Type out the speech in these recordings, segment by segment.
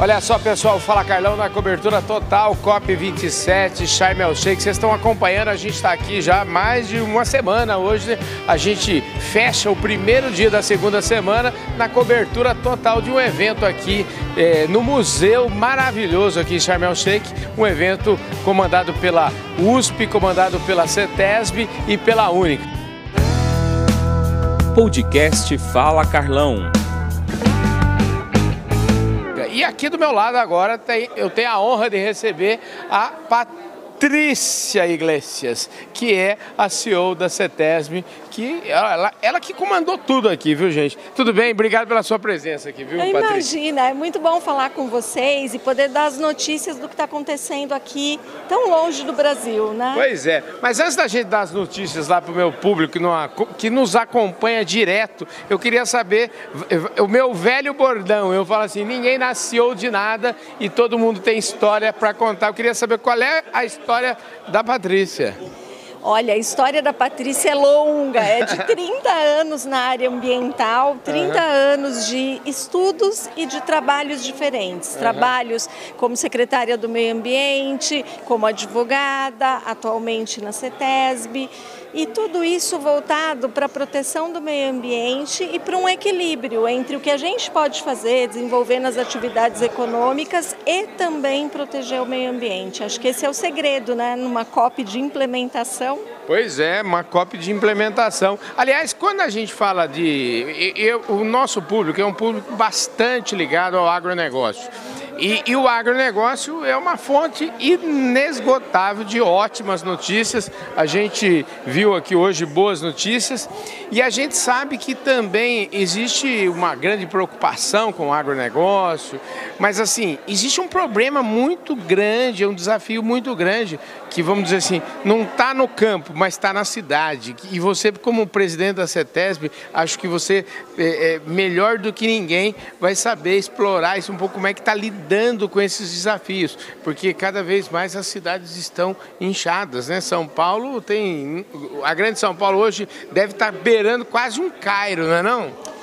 Olha só, pessoal, Fala Carlão na cobertura total, COP27, Sharm El Sheikh. Vocês estão acompanhando, a gente está aqui já há mais de uma semana. Hoje a gente fecha o primeiro dia da segunda semana na cobertura total de um evento aqui eh, no museu maravilhoso aqui em Sharm El Sheikh. Um evento comandado pela USP, comandado pela CETESB e pela UNIC. Podcast Fala Carlão. E aqui do meu lado agora tem, eu tenho a honra de receber a Patrícia Iglesias, que é a CEO da CETESB, que ela, ela, que comandou tudo aqui, viu gente? Tudo bem? Obrigado pela sua presença aqui, viu, Patrícia? Imagina, é muito bom falar com vocês e poder dar as notícias do que está acontecendo aqui, tão longe do Brasil, né? Pois é, mas antes da gente dar as notícias lá para o meu público que, não, que nos acompanha direto, eu queria saber, o meu velho bordão, eu falo assim, ninguém nasceu de nada e todo mundo tem história para contar. Eu queria saber qual é a história da Patrícia. Olha, a história da Patrícia é longa, é de 30 anos na área ambiental, 30 uhum. anos de estudos e de trabalhos diferentes. Uhum. Trabalhos como secretária do Meio Ambiente, como advogada, atualmente na CETESB e tudo isso voltado para a proteção do meio ambiente e para um equilíbrio entre o que a gente pode fazer, desenvolver nas atividades econômicas e também proteger o meio ambiente. Acho que esse é o segredo, né, numa COP de implementação. Pois é, uma COP de implementação. Aliás, quando a gente fala de. Eu, o nosso público é um público bastante ligado ao agronegócio. E, e, o agronegócio é uma fonte inesgotável de ótimas notícias. A gente viu aqui hoje boas notícias e a gente sabe que também existe uma grande preocupação com o agronegócio, mas assim, existe um problema muito grande, é um desafio muito grande, que vamos dizer assim, não está no campo, mas está na cidade. E você, como presidente da CETESB, acho que você, é, é, melhor do que ninguém, vai saber explorar isso um pouco, como é que está lidando com esses desafios, porque cada vez mais as cidades estão inchadas, né? São Paulo tem. A grande São Paulo hoje deve estar beirando quase um Cairo, não é não?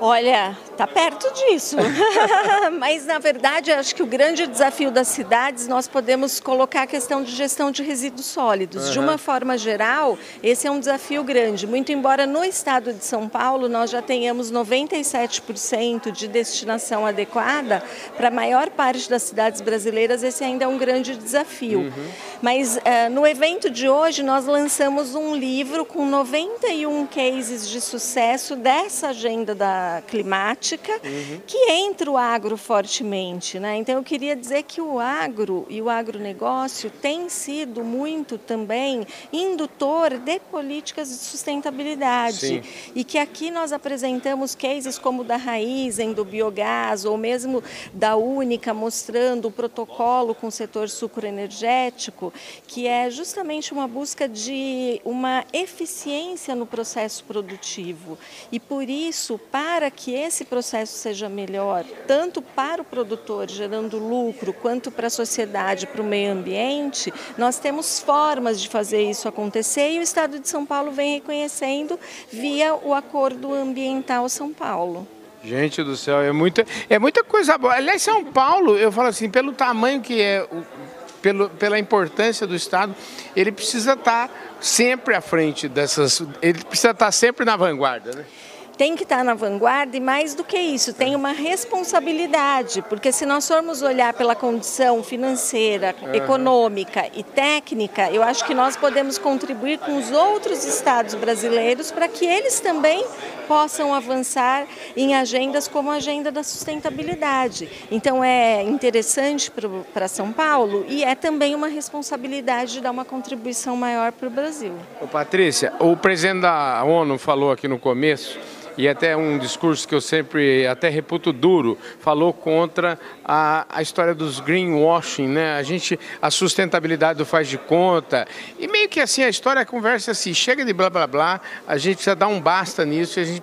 Olha, está perto disso. Mas, na verdade, acho que o grande desafio das cidades, nós podemos colocar a questão de gestão de resíduos sólidos. Uhum. De uma forma geral, esse é um desafio grande. Muito embora no estado de São Paulo nós já tenhamos 97% de destinação adequada, para a maior parte das cidades brasileiras esse ainda é um grande desafio. Uhum. Mas uh, no evento de hoje nós lançamos um livro com 91 cases de sucesso dessa agenda da climática uhum. que entra o agro fortemente. Né? Então eu queria dizer que o agro e o agronegócio tem sido muito também indutor de políticas de sustentabilidade. Sim. E que aqui nós apresentamos cases como da Raizen, do biogás, ou mesmo da Única, mostrando o protocolo com o setor sucroenergético, que é justamente uma busca de uma eficiência no processo produtivo. E por isso, para que esse processo seja melhor, tanto para o produtor gerando lucro, quanto para a sociedade, para o meio ambiente, nós temos formas de fazer isso acontecer e o Estado de São Paulo vem reconhecendo via o Acordo Ambiental São Paulo. Gente do céu, é muita, é muita coisa boa. Aliás, São Paulo, eu falo assim, pelo tamanho que é pelo, pela importância do Estado, ele precisa estar sempre à frente dessas. Ele precisa estar sempre na vanguarda, né? Tem que estar na vanguarda e mais do que isso, tem uma responsabilidade, porque se nós formos olhar pela condição financeira, uhum. econômica e técnica, eu acho que nós podemos contribuir com os outros estados brasileiros para que eles também possam avançar em agendas como a agenda da sustentabilidade. Então é interessante para São Paulo e é também uma responsabilidade de dar uma contribuição maior para o Brasil. Ô, Patrícia, o presidente da ONU falou aqui no começo e até um discurso que eu sempre até reputo duro, falou contra a, a história dos greenwashing, né? A gente, a sustentabilidade do faz de conta. E meio que assim, a história conversa assim, chega de blá blá blá, a gente precisa dar um basta nisso e a gente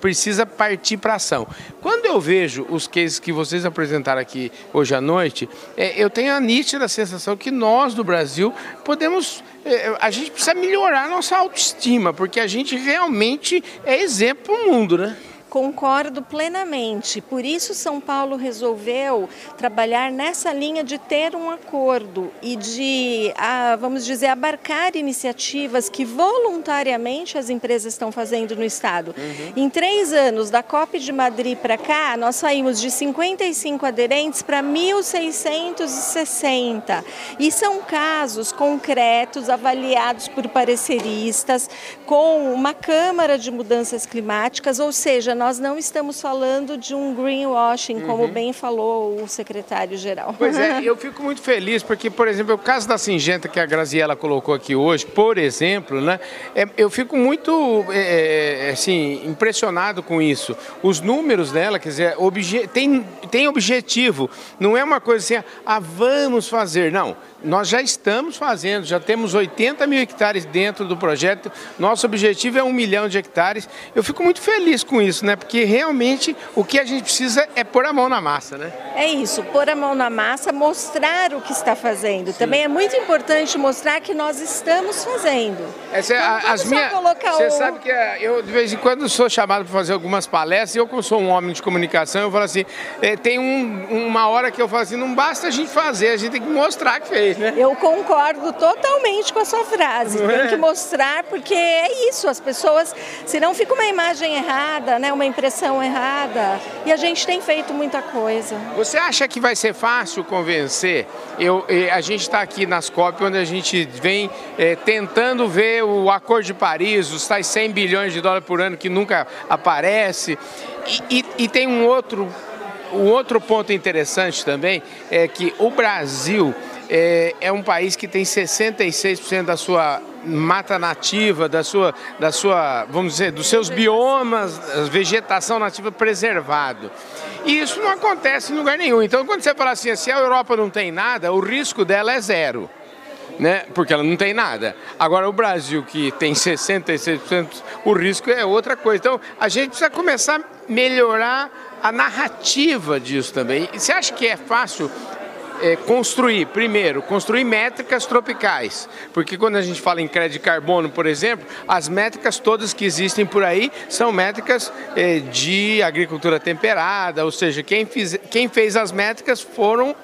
precisa partir para ação. Quando eu vejo os cases que vocês apresentaram aqui hoje à noite, é, eu tenho a nítida sensação que nós do Brasil podemos é, a gente precisa melhorar a nossa autoestima, porque a gente realmente é exemplo para o mundo, né? Concordo plenamente. Por isso, São Paulo resolveu trabalhar nessa linha de ter um acordo e de, ah, vamos dizer, abarcar iniciativas que voluntariamente as empresas estão fazendo no Estado. Uhum. Em três anos, da COP de Madrid para cá, nós saímos de 55 aderentes para 1.660. E são casos concretos, avaliados por pareceristas, com uma Câmara de Mudanças Climáticas, ou seja, nós não estamos falando de um greenwashing, como uhum. bem falou o secretário-geral. Pois é, eu fico muito feliz porque, por exemplo, o caso da Singenta que a Graziela colocou aqui hoje, por exemplo, né, é, eu fico muito é, é assim, impressionado com isso. Os números dela, quer dizer, tem, tem objetivo, não é uma coisa assim, ah, vamos fazer, não nós já estamos fazendo, já temos 80 mil hectares dentro do projeto. Nosso objetivo é um milhão de hectares. Eu fico muito feliz com isso, né? Porque realmente o que a gente precisa é pôr a mão na massa, né? É isso, pôr a mão na massa, mostrar o que está fazendo. Sim. Também é muito importante mostrar que nós estamos fazendo. Essa, então, as minhas, você o... sabe que é, eu de vez em quando sou chamado para fazer algumas palestras. E eu, como sou um homem de comunicação, eu falo assim: é, tem um, uma hora que eu falo assim, não basta a gente fazer, a gente tem que mostrar que fez né? Eu concordo totalmente com a sua frase. Não Tem é? que mostrar, porque é isso, as pessoas, senão fica uma imagem errada, né? uma impressão errada. E a gente tem feito muita coisa. Você acha que vai ser fácil convencer? Eu, a gente está aqui nas COP, onde a gente vem é, tentando ver o Acordo de Paris, os tais 100 bilhões de dólares por ano que nunca aparece. e, e, e tem um outro um outro ponto interessante também é que o Brasil é, é um país que tem 66% da sua mata nativa, da sua, da sua, vamos dizer, dos seus biomas, vegetação nativa preservado. E isso não acontece em lugar nenhum. Então, quando você fala assim, se a Europa não tem nada, o risco dela é zero. Né? Porque ela não tem nada. Agora, o Brasil, que tem 66%, o risco é outra coisa. Então, a gente precisa começar a melhorar a narrativa disso também. E você acha que é fácil é, construir, primeiro, construir métricas tropicais, porque quando a gente fala em crédito de carbono, por exemplo, as métricas todas que existem por aí são métricas é, de agricultura temperada, ou seja, quem, fiz, quem fez as métricas foram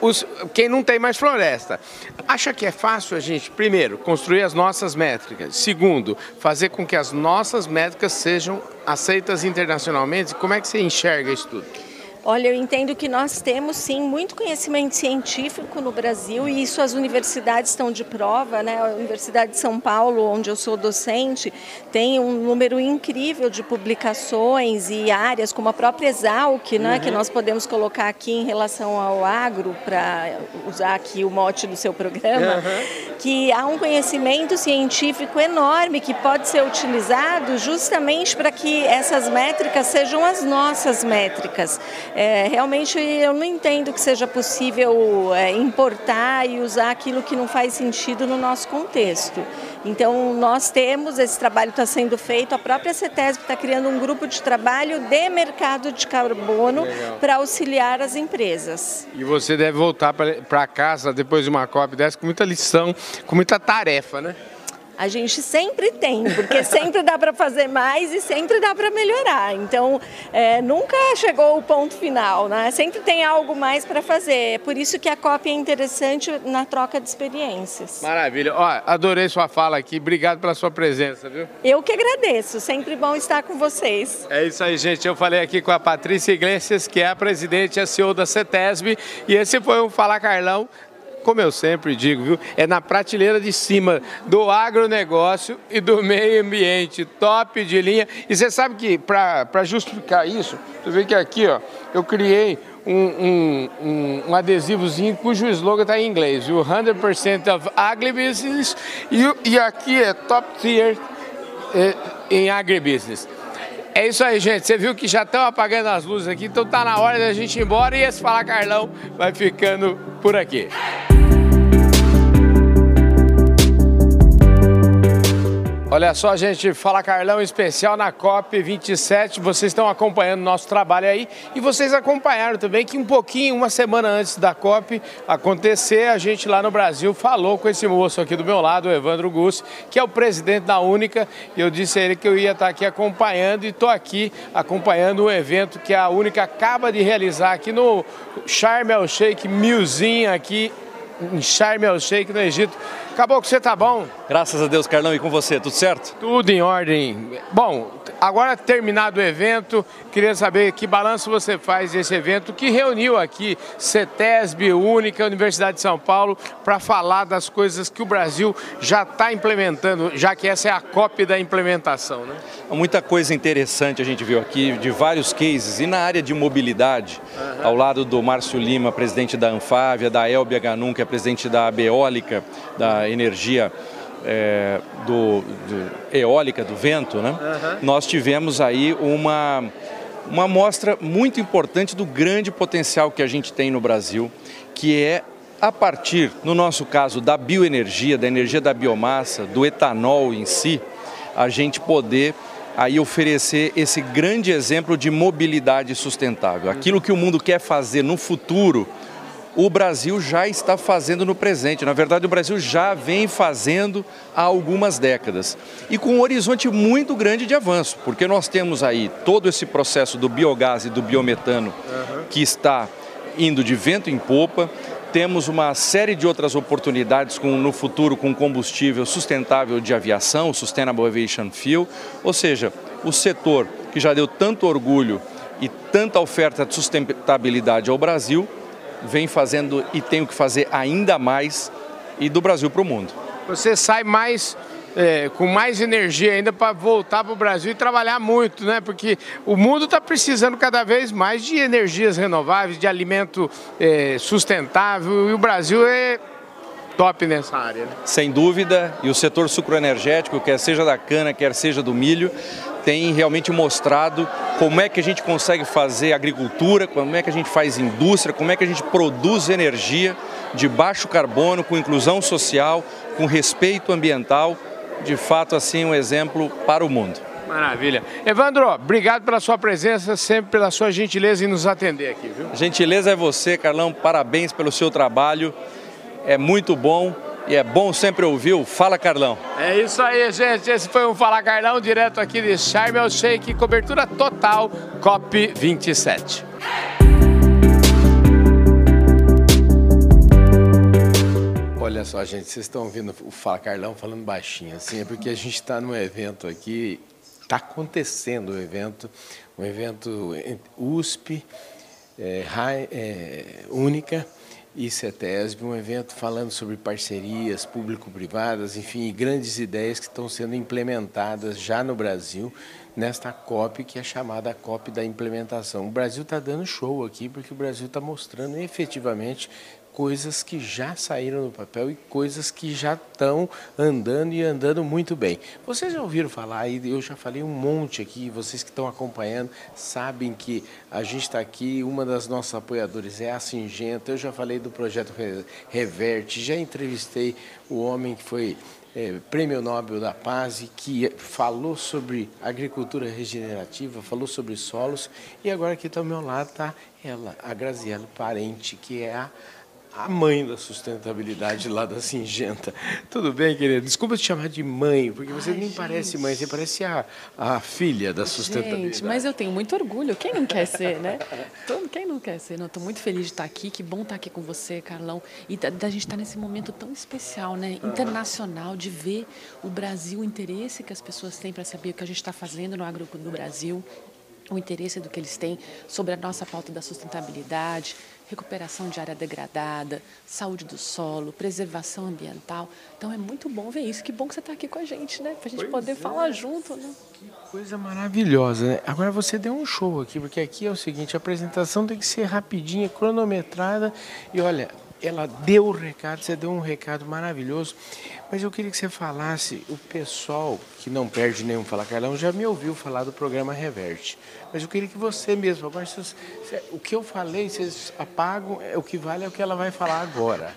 os, quem não tem mais floresta. Acha que é fácil a gente, primeiro, construir as nossas métricas, segundo, fazer com que as nossas métricas sejam aceitas internacionalmente? Como é que você enxerga isso tudo? Olha, eu entendo que nós temos sim muito conhecimento científico no Brasil e isso as universidades estão de prova, né? A Universidade de São Paulo, onde eu sou docente, tem um número incrível de publicações e áreas como a própria Exalc, né, uhum. que nós podemos colocar aqui em relação ao agro para usar aqui o mote do seu programa, uhum. que há um conhecimento científico enorme que pode ser utilizado justamente para que essas métricas sejam as nossas métricas. É, realmente eu não entendo que seja possível é, importar e usar aquilo que não faz sentido no nosso contexto. Então nós temos, esse trabalho está sendo feito, a própria CETESB está criando um grupo de trabalho de mercado de carbono para auxiliar as empresas. E você deve voltar para casa depois de uma COP dessa com muita lição, com muita tarefa, né? A gente sempre tem, porque sempre dá para fazer mais e sempre dá para melhorar. Então, é, nunca chegou o ponto final, né? Sempre tem algo mais para fazer. É por isso que a COP é interessante na troca de experiências. Maravilha. Ó, adorei sua fala aqui. Obrigado pela sua presença, viu? Eu que agradeço. Sempre bom estar com vocês. É isso aí, gente. Eu falei aqui com a Patrícia Iglesias, que é a presidente e a CEO da CETESB, e esse foi o Falar Carlão como eu sempre digo, viu? É na prateleira de cima do agronegócio e do meio ambiente, top de linha. E você sabe que, para justificar isso, você vê que aqui, ó, eu criei um, um, um, um adesivozinho cujo slogan está em inglês, o 100% of agribusiness, e, e aqui é top tier é, em agribusiness. É isso aí, gente. Você viu que já estão apagando as luzes aqui, então tá na hora da gente ir embora e esse Fala Carlão vai ficando por aqui. Olha só, gente, fala Carlão especial na COP 27. Vocês estão acompanhando nosso trabalho aí e vocês acompanharam também que um pouquinho, uma semana antes da COP acontecer, a gente lá no Brasil falou com esse moço aqui do meu lado, o Evandro Gus, que é o presidente da Única, e eu disse a ele que eu ia estar aqui acompanhando e estou aqui acompanhando um evento que a Única acaba de realizar aqui no Sharm el Sheikh aqui em Sharm el Sheikh no Egito. Acabou que você tá bom? Graças a Deus, Carlão, e com você, tudo certo? Tudo em ordem. Bom, agora terminado o evento, queria saber que balanço você faz desse evento que reuniu aqui CETESB, Única, Universidade de São Paulo, para falar das coisas que o Brasil já está implementando, já que essa é a cópia da implementação, né? Muita coisa interessante a gente viu aqui, de vários cases, e na área de mobilidade, uhum. ao lado do Márcio Lima, presidente da Anfávia, da Elbia Ganum, que é presidente da Beólica, da energia é, do, do, eólica, do vento, né? Uhum. nós tivemos aí uma, uma amostra muito importante do grande potencial que a gente tem no Brasil, que é a partir, no nosso caso, da bioenergia, da energia da biomassa, do etanol em si, a gente poder aí oferecer esse grande exemplo de mobilidade sustentável. Aquilo que o mundo quer fazer no futuro, o Brasil já está fazendo no presente. Na verdade, o Brasil já vem fazendo há algumas décadas. E com um horizonte muito grande de avanço, porque nós temos aí todo esse processo do biogás e do biometano uhum. que está indo de vento em popa. Temos uma série de outras oportunidades com, no futuro com combustível sustentável de aviação, o Sustainable Aviation Fuel, ou seja, o setor que já deu tanto orgulho e tanta oferta de sustentabilidade ao Brasil, vem fazendo e tem o que fazer ainda mais e do Brasil para o mundo. Você sai mais é, com mais energia ainda para voltar para o Brasil e trabalhar muito, né? Porque o mundo está precisando cada vez mais de energias renováveis, de alimento é, sustentável e o Brasil é top nessa área. Né? Sem dúvida, e o setor sucroenergético, quer seja da cana, quer seja do milho, tem realmente mostrado como é que a gente consegue fazer agricultura, como é que a gente faz indústria, como é que a gente produz energia de baixo carbono, com inclusão social, com respeito ambiental. De fato, assim, um exemplo para o mundo. Maravilha. Evandro, obrigado pela sua presença, sempre pela sua gentileza em nos atender aqui, viu? Gentileza é você, Carlão. Parabéns pelo seu trabalho. É muito bom e é bom sempre ouvir o Fala Carlão. É isso aí, gente. Esse foi um Fala Carlão direto aqui de Sharm el Sheikh, cobertura total COP 27. Olha só, gente, vocês estão ouvindo o Fala Carlão falando baixinho, assim, é porque a gente está num evento aqui, está acontecendo o um evento, um evento USP, é, é, única, e CETESB, um evento falando sobre parcerias público-privadas, enfim, grandes ideias que estão sendo implementadas já no Brasil nesta COP, que é chamada COP da implementação. O Brasil está dando show aqui, porque o Brasil está mostrando efetivamente coisas que já saíram no papel e coisas que já estão andando e andando muito bem. Vocês já ouviram falar, e eu já falei um monte aqui, vocês que estão acompanhando sabem que a gente está aqui, uma das nossas apoiadoras é a Singenta, eu já falei do projeto Reverte, já entrevistei o homem que foi é, Prêmio Nobel da Paz, que falou sobre agricultura regenerativa, falou sobre solos, e agora aqui ao meu lado está ela, a Graziela Parente, que é a a mãe da sustentabilidade lá da Singenta. Tudo bem, querida? Desculpa te chamar de mãe, porque você Ai, nem gente. parece mãe, você parece a, a filha da sustentabilidade. Gente, mas eu tenho muito orgulho. Quem não quer ser, né? Todo, quem não quer ser? Estou muito feliz de estar aqui. Que bom estar aqui com você, Carlão. E da, da gente estar nesse momento tão especial, né? Internacional, de ver o Brasil, o interesse que as pessoas têm para saber o que a gente está fazendo no agro do Brasil, o interesse do que eles têm sobre a nossa pauta da sustentabilidade, recuperação de área degradada, saúde do solo, preservação ambiental. Então é muito bom ver isso. Que bom que você está aqui com a gente, né? Para a gente pois poder é. falar junto, né? Que coisa maravilhosa, né? Agora você deu um show aqui, porque aqui é o seguinte, a apresentação tem que ser rapidinha, cronometrada. E olha, ela deu o recado, você deu um recado maravilhoso. Mas eu queria que você falasse, o pessoal que não perde nenhum Fala Carlão já me ouviu falar do programa Reverte. Mas eu queria que você mesmo, agora, o que eu falei, vocês apagam, é, o que vale é o que ela vai falar agora.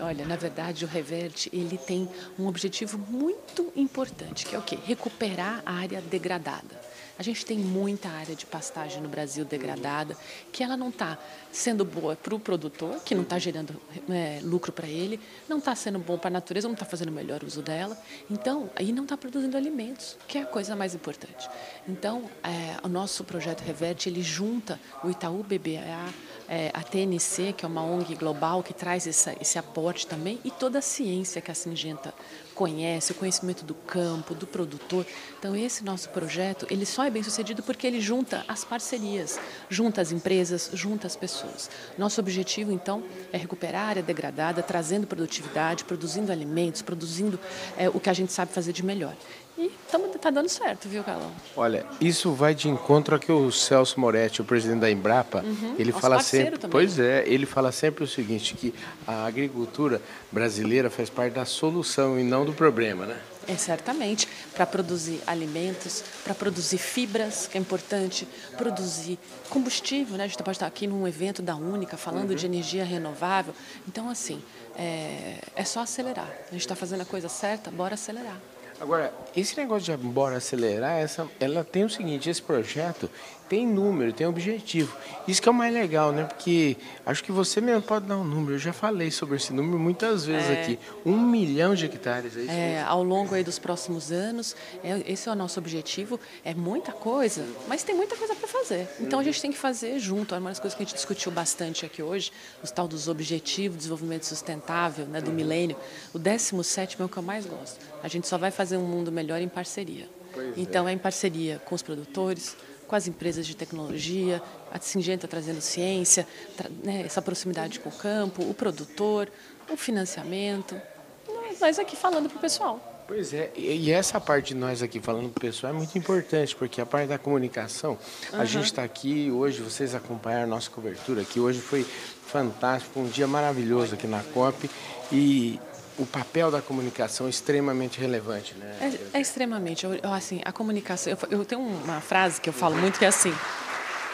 Olha, na verdade, o Reverte ele tem um objetivo muito importante, que é o quê? Recuperar a área degradada. A gente tem muita área de pastagem no Brasil degradada, que ela não está sendo boa para o produtor, que não está gerando é, lucro para ele, não está sendo bom para a natureza, não está fazendo o melhor uso dela. Então, aí não está produzindo alimentos, que é a coisa mais importante. Então, é, o nosso projeto Reverte, ele junta o Itaú BBA, é, a TNC, que é uma ONG global que traz essa, esse aporte também, e toda a ciência que a Singenta conhece, o conhecimento do campo, do produtor. Então esse nosso projeto, ele só é bem sucedido porque ele junta as parcerias, junta as empresas, junta as pessoas. Nosso objetivo então é recuperar a área degradada, trazendo produtividade, produzindo alimentos, produzindo é, o que a gente sabe fazer de melhor. E está dando certo, viu, Carlão? Olha, isso vai de encontro ao que o Celso Moretti, o presidente da Embrapa, uhum, ele fala sempre. Também. Pois é, ele fala sempre o seguinte, que a agricultura brasileira faz parte da solução e não do problema, né? É, certamente, para produzir alimentos, para produzir fibras, que é importante, produzir combustível, né? A gente pode estar aqui num evento da Única falando uhum. de energia renovável. Então, assim, é, é só acelerar. A gente está fazendo a coisa certa, bora acelerar. Agora, esse negócio de bora acelerar, essa, ela tem o seguinte, esse projeto tem número, tem objetivo. Isso que é o mais legal, né? Porque acho que você mesmo pode dar um número. Eu já falei sobre esse número muitas vezes é, aqui. Um milhão de hectares, é isso é, Ao longo aí dos próximos anos, é, esse é o nosso objetivo. É muita coisa, mas tem muita coisa para fazer. Então a gente tem que fazer junto. É uma das coisas que a gente discutiu bastante aqui hoje, os tal dos objetivos de desenvolvimento sustentável, né, do milênio. O 17 é o que eu mais gosto. A gente só vai fazer um mundo melhor em parceria. Pois então é. é em parceria com os produtores, com as empresas de tecnologia, a Singenta trazendo ciência, né, essa proximidade com o campo, o produtor, o financiamento. Nós aqui falando para o pessoal. Pois é, e essa parte de nós aqui falando para o pessoal é muito importante, porque a parte da comunicação, uhum. a gente está aqui hoje, vocês acompanharam a nossa cobertura aqui, hoje foi fantástico, um dia maravilhoso aqui na COP e o papel da comunicação é extremamente relevante, né? É, é extremamente. Eu, assim, a comunicação. Eu, eu, tenho uma frase que eu falo muito que é assim.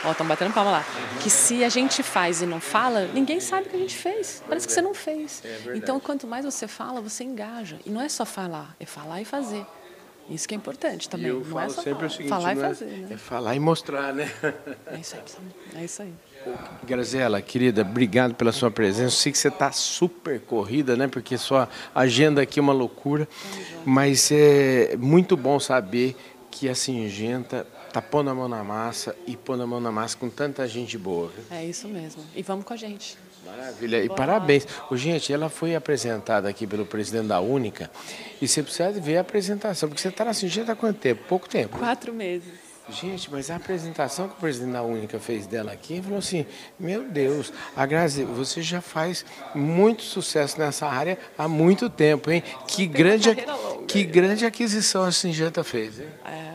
Ó, estão batendo palma lá. Que se a gente faz e não fala, ninguém sabe o que a gente fez. Parece que você não fez. É então, quanto mais você fala, você engaja. E não é só falar, é falar e fazer. Isso que é importante também. E eu não falo é só sempre falar. o seguinte, falar e é fazer, é, né? é falar e mostrar, né? É isso aí. É isso aí. Grazela, querida, obrigado pela sua presença. Eu sei que você está super corrida, né? Porque sua agenda aqui é uma loucura. Mas é muito bom saber que a Singenta está pondo a mão na massa e pondo a mão na massa com tanta gente boa. Viu? É isso mesmo. E vamos com a gente. Maravilha. E Boa parabéns. O, gente, ela foi apresentada aqui pelo presidente da Única e você precisa ver a apresentação, porque você está na Singenta há quanto tempo? Pouco tempo. Quatro meses. Gente, mas a apresentação que o presidente da Única fez dela aqui, falou assim, meu Deus, a Grazi, você já faz muito sucesso nessa área há muito tempo, hein? Que grande, que grande aquisição a Singenta fez, hein?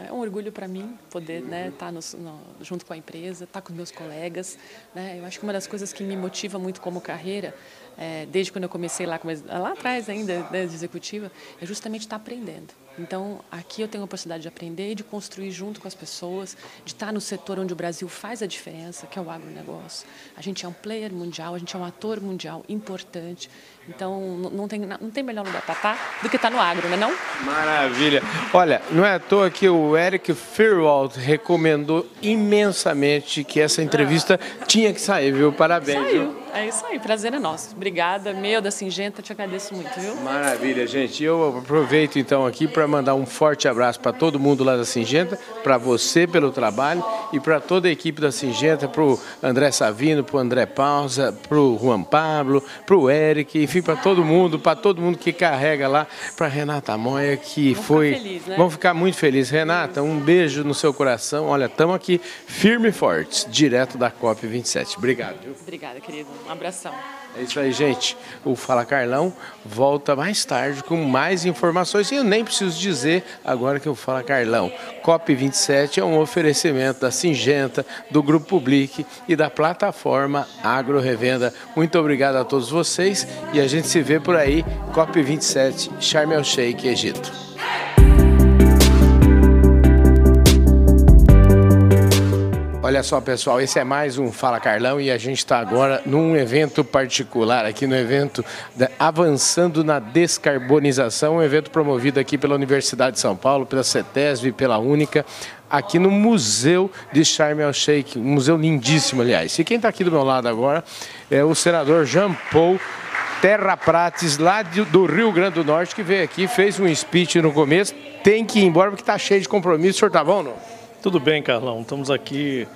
É um orgulho para mim poder né, estar tá no, no, junto com a empresa, estar tá com meus colegas. Né? Eu acho que uma das coisas que me motiva muito como carreira é, desde quando eu comecei lá, lá atrás ainda, né, de executiva, é justamente estar aprendendo. Então, aqui eu tenho a oportunidade de aprender e de construir junto com as pessoas, de estar no setor onde o Brasil faz a diferença, que é o agronegócio. A gente é um player mundial, a gente é um ator mundial importante. Então, não tem, não tem melhor lugar para estar do que estar no agro, não é não? Maravilha. Olha, não é à toa que o Eric Firwald recomendou imensamente que essa entrevista ah. tinha que sair, viu? Parabéns. Saiu. Viu? É isso aí, prazer é nosso. Obrigada, meu da Singenta, te agradeço muito, viu? Maravilha, gente. Eu aproveito então aqui para mandar um forte abraço para todo mundo lá da Singenta, para você pelo trabalho e para toda a equipe da Singenta, para o André Savino, para o André Pausa, para o Juan Pablo, para o Eric, enfim, para todo mundo, para todo mundo que carrega lá, para Renata Moia, que Vamos foi. Ficar feliz, né? Vamos ficar muito felizes. Renata, um beijo no seu coração. Olha, estamos aqui firme e fortes, direto da COP27. Obrigado. Viu? Obrigada, querido. Um abração. É isso aí, gente. O Fala Carlão volta mais tarde com mais informações. E eu nem preciso dizer agora que eu Fala Carlão. COP27 é um oferecimento da Singenta, do Grupo Public e da plataforma Agro Revenda. Muito obrigado a todos vocês e a gente se vê por aí. COP27, Sharm el Sheikh, Egito. Olha só, pessoal, esse é mais um Fala Carlão e a gente está agora num evento particular, aqui no evento Avançando na Descarbonização, um evento promovido aqui pela Universidade de São Paulo, pela CETESB pela Única, aqui no Museu de Sharm el Sheikh, um museu lindíssimo, aliás. E quem está aqui do meu lado agora é o senador Jean Paul Terra Prates, lá do Rio Grande do Norte, que veio aqui, fez um speech no começo, tem que ir embora porque está cheio de compromisso. O senhor está bom, não? Tudo bem, Carlão. Estamos aqui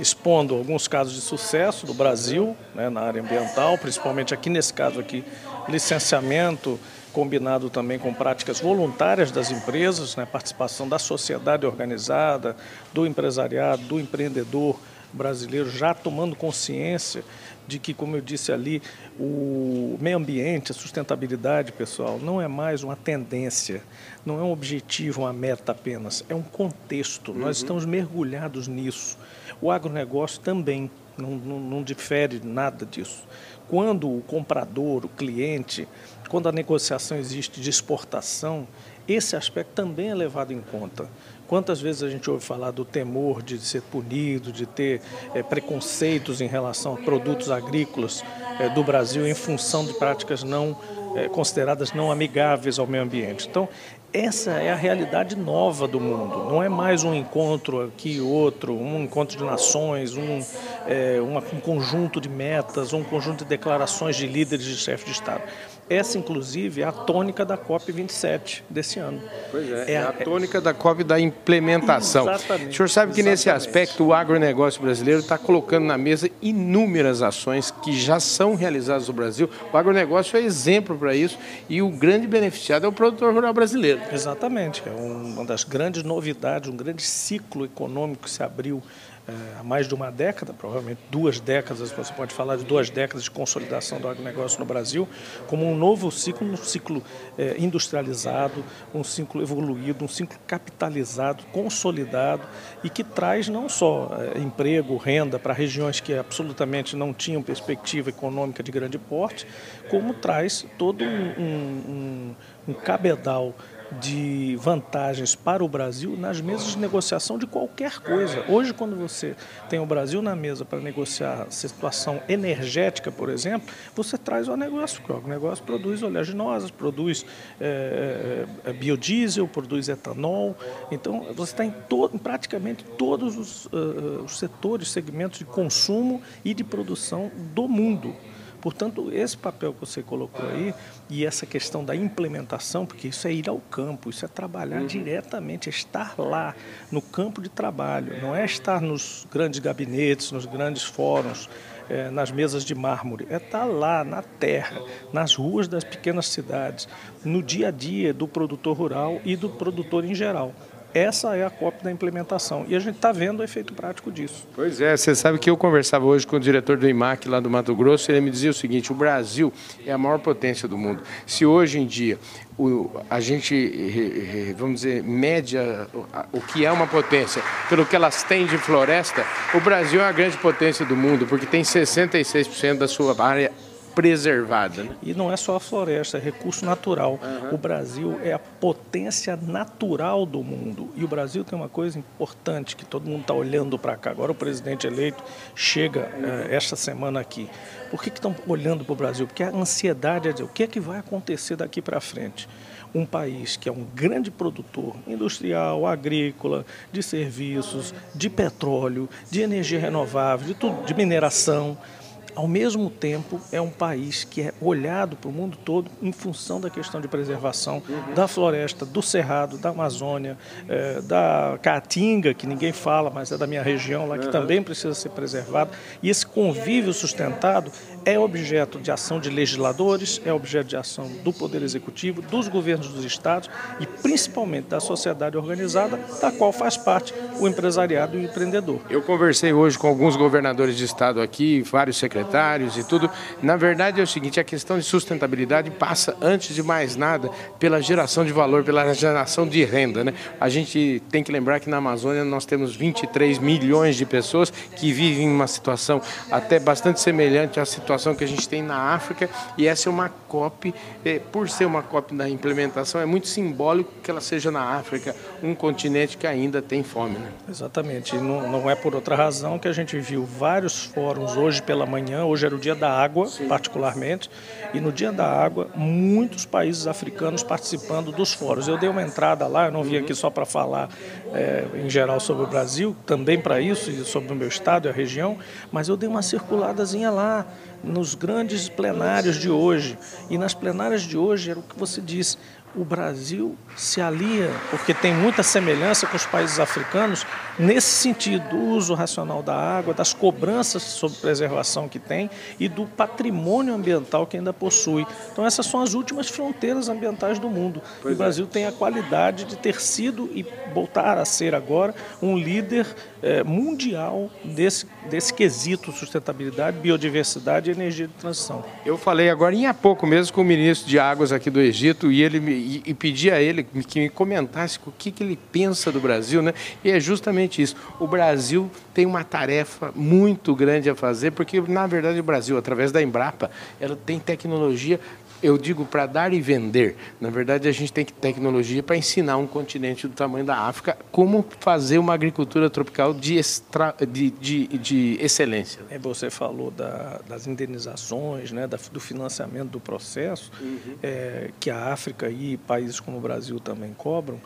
expondo alguns casos de sucesso do Brasil né, na área ambiental, principalmente aqui nesse caso aqui, licenciamento combinado também com práticas voluntárias das empresas, né, participação da sociedade organizada, do empresariado, do empreendedor brasileiro já tomando consciência de que, como eu disse ali, o meio ambiente, a sustentabilidade, pessoal, não é mais uma tendência, não é um objetivo, uma meta apenas, é um contexto. Uhum. Nós estamos mergulhados nisso. O agronegócio também não, não, não difere nada disso. Quando o comprador, o cliente, quando a negociação existe de exportação, esse aspecto também é levado em conta. Quantas vezes a gente ouve falar do temor de ser punido, de ter é, preconceitos em relação a produtos agrícolas é, do Brasil em função de práticas não é, consideradas não amigáveis ao meio ambiente. Então, essa é a realidade nova do mundo. Não é mais um encontro aqui e outro, um encontro de nações, um, é, uma, um conjunto de metas, um conjunto de declarações de líderes e chefes de Estado. Essa, inclusive, é a tônica da COP27 desse ano. Pois é, é, é a, tônica da COP da implementação. Exatamente. O senhor sabe que nesse aspecto o agronegócio brasileiro está colocando na mesa inúmeras ações que já são realizadas no Brasil. O agronegócio é exemplo para isso e o grande beneficiado é o produtor rural brasileiro. Exatamente. É uma das grandes novidades, um grande ciclo econômico que se abriu há mais de uma década, provavelmente duas décadas, você pode falar de duas décadas de consolidação do agronegócio no Brasil, como um novo ciclo, um ciclo é, industrializado, um ciclo evoluído, um ciclo capitalizado, consolidado e que traz não só é, emprego, renda para regiões que absolutamente não tinham perspectiva econômica de grande porte, como traz todo um, um, um cabedal de vantagens para o Brasil nas mesas de negociação de qualquer coisa. Hoje, quando você tem o Brasil na mesa para negociar situação energética, por exemplo, você traz o negócio, o negócio produz oleaginosas, produz é, biodiesel, produz etanol. Então, você está em, em praticamente todos os, uh, os setores, segmentos de consumo e de produção do mundo. Portanto, esse papel que você colocou aí e essa questão da implementação, porque isso é ir ao campo, isso é trabalhar uhum. diretamente, é estar lá no campo de trabalho, não é estar nos grandes gabinetes, nos grandes fóruns, é, nas mesas de mármore, é estar lá na terra, nas ruas das pequenas cidades, no dia a dia do produtor rural e do produtor em geral. Essa é a cópia da implementação. E a gente está vendo o efeito prático disso. Pois é, você sabe que eu conversava hoje com o diretor do IMAC lá do Mato Grosso, e ele me dizia o seguinte: o Brasil é a maior potência do mundo. Se hoje em dia o, a gente, vamos dizer, média o que é uma potência pelo que elas têm de floresta, o Brasil é a grande potência do mundo, porque tem 66% da sua área preservada. Né? E não é só a floresta, é recurso natural. Uhum. O Brasil é a potência natural do mundo. E o Brasil tem uma coisa importante que todo mundo está olhando para cá. Agora o presidente eleito chega uhum. esta semana aqui. Por que estão olhando para o Brasil? Porque a ansiedade é dizer o que é que vai acontecer daqui para frente um país que é um grande produtor industrial, agrícola, de serviços, de petróleo, de energia renovável, de, tudo, de mineração ao mesmo tempo, é um país que é olhado para o mundo todo em função da questão de preservação uhum. da floresta, do cerrado, da Amazônia, é, da Caatinga, que ninguém fala, mas é da minha região lá, que uhum. também precisa ser preservado. E esse convívio sustentado é objeto de ação de legisladores, é objeto de ação do Poder Executivo, dos governos dos estados e principalmente da sociedade organizada, da qual faz parte o empresariado e o empreendedor. Eu conversei hoje com alguns governadores de estado aqui, vários secretários e tudo. Na verdade é o seguinte, a questão de sustentabilidade passa, antes de mais nada, pela geração de valor, pela geração de renda. Né? A gente tem que lembrar que na Amazônia nós temos 23 milhões de pessoas que vivem em uma situação até bastante semelhante à situação que a gente tem na África e essa é uma COP, é, por ser uma COP da implementação, é muito simbólico que ela seja na África, um continente que ainda tem fome. Né? Exatamente, não, não é por outra razão que a gente viu vários fóruns hoje pela manhã, hoje era o dia da água, Sim. particularmente, e no dia da água, muitos países africanos participando dos fóruns. Eu dei uma entrada lá, eu não vim aqui só para falar é, em geral sobre o Brasil, também para isso, e sobre o meu estado e a região, mas eu dei uma circuladazinha lá nos grandes plenários de hoje. E nas plenárias de hoje era o que você disse, o Brasil se alia, porque tem muita semelhança com os países africanos, nesse sentido, do uso racional da água, das cobranças sobre preservação que tem e do patrimônio ambiental que ainda possui. Então, essas são as últimas fronteiras ambientais do mundo. Pois o é. Brasil é. tem a qualidade de ter sido e voltar a ser agora um líder é, mundial desse, desse quesito sustentabilidade, biodiversidade e energia de transição. Eu falei agora em há pouco mesmo com o ministro de Águas aqui do Egito e ele me, e, e pedi a ele que me comentasse o que, que ele pensa do Brasil, né? E é justamente isso. O Brasil tem uma tarefa muito grande a fazer, porque na verdade o Brasil, através da Embrapa, ela tem tecnologia eu digo para dar e vender. Na verdade, a gente tem tecnologia para ensinar um continente do tamanho da África como fazer uma agricultura tropical de, extra, de, de, de excelência. É, você falou da, das indenizações, né, da, do financiamento do processo, uhum. é, que a África e países como o Brasil também cobram.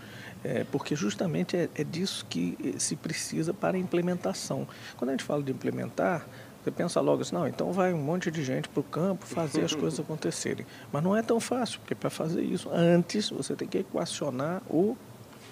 É, porque justamente é, é disso que se precisa para a implementação. Quando a gente fala de implementar, você pensa logo assim, não, então vai um monte de gente para o campo fazer as coisas acontecerem. Mas não é tão fácil, porque para fazer isso, antes você tem que equacionar o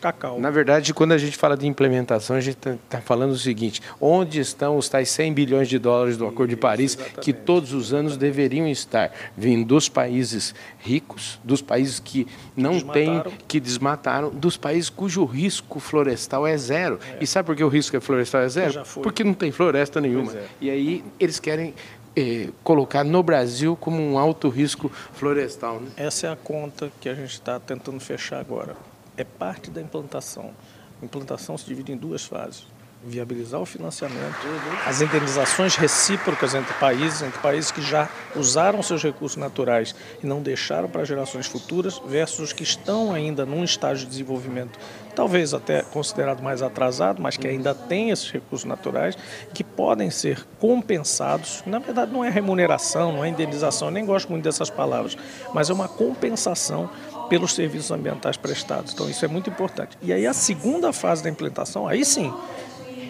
cacau. Na verdade, quando a gente fala de implementação, a gente está tá falando o seguinte: onde estão os tais 100 bilhões de dólares do Acordo de Paris, Exatamente. que todos os anos deveriam estar vindo dos países ricos, dos países que não têm, que desmataram, dos países cujo risco florestal é zero. É. E sabe por que o risco florestal é zero? Porque não tem floresta nenhuma. É. E aí eles querem eh, colocar no Brasil como um alto risco florestal. Né? Essa é a conta que a gente está tentando fechar agora é parte da implantação. A implantação se divide em duas fases viabilizar o financiamento, as indenizações recíprocas entre países, entre países que já usaram seus recursos naturais e não deixaram para gerações futuras, versus os que estão ainda num estágio de desenvolvimento, talvez até considerado mais atrasado, mas que ainda têm esses recursos naturais, que podem ser compensados. Na verdade, não é remuneração, não é indenização, eu nem gosto muito dessas palavras, mas é uma compensação pelos serviços ambientais prestados. Então, isso é muito importante. E aí, a segunda fase da implementação, aí sim,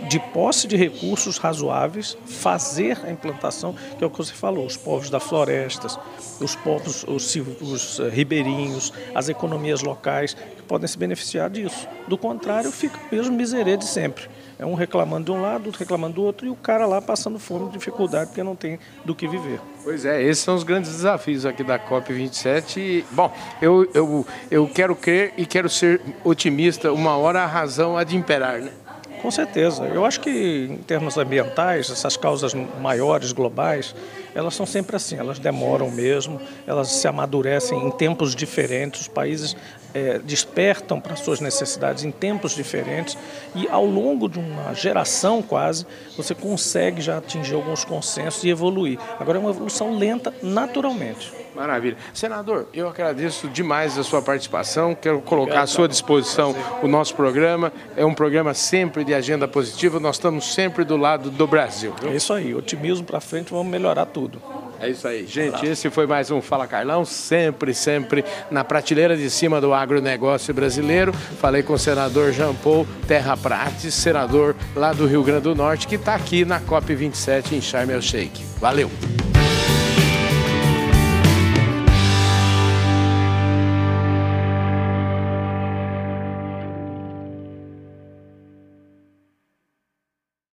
de posse de recursos razoáveis, fazer a implantação, que é o que você falou, os povos da florestas, os povos, os, os eh, ribeirinhos, as economias locais, que podem se beneficiar disso. Do contrário, fica o mesmo miserê de sempre. É um reclamando de um lado, outro reclamando do outro, e o cara lá passando fome, dificuldade, porque não tem do que viver. Pois é, esses são os grandes desafios aqui da COP27. Bom, eu, eu, eu quero crer e quero ser otimista. Uma hora a razão há de imperar, né? Com certeza. Eu acho que, em termos ambientais, essas causas maiores, globais, elas são sempre assim, elas demoram mesmo, elas se amadurecem em tempos diferentes, os países é, despertam para suas necessidades em tempos diferentes e ao longo de uma geração quase você consegue já atingir alguns consensos e evoluir. Agora é uma evolução lenta naturalmente. Maravilha. Senador, eu agradeço demais a sua participação. Quero colocar à sua disposição o nosso programa. É um programa sempre de agenda positiva. Nós estamos sempre do lado do Brasil. Viu? É isso aí. Otimismo para frente, vamos melhorar tudo. É isso aí. Gente, esse foi mais um Fala Carlão, sempre, sempre na prateleira de cima do agronegócio brasileiro. Falei com o senador Jean Paul Terra Prates, senador lá do Rio Grande do Norte, que está aqui na COP27 em Sharm el Sheikh. Valeu!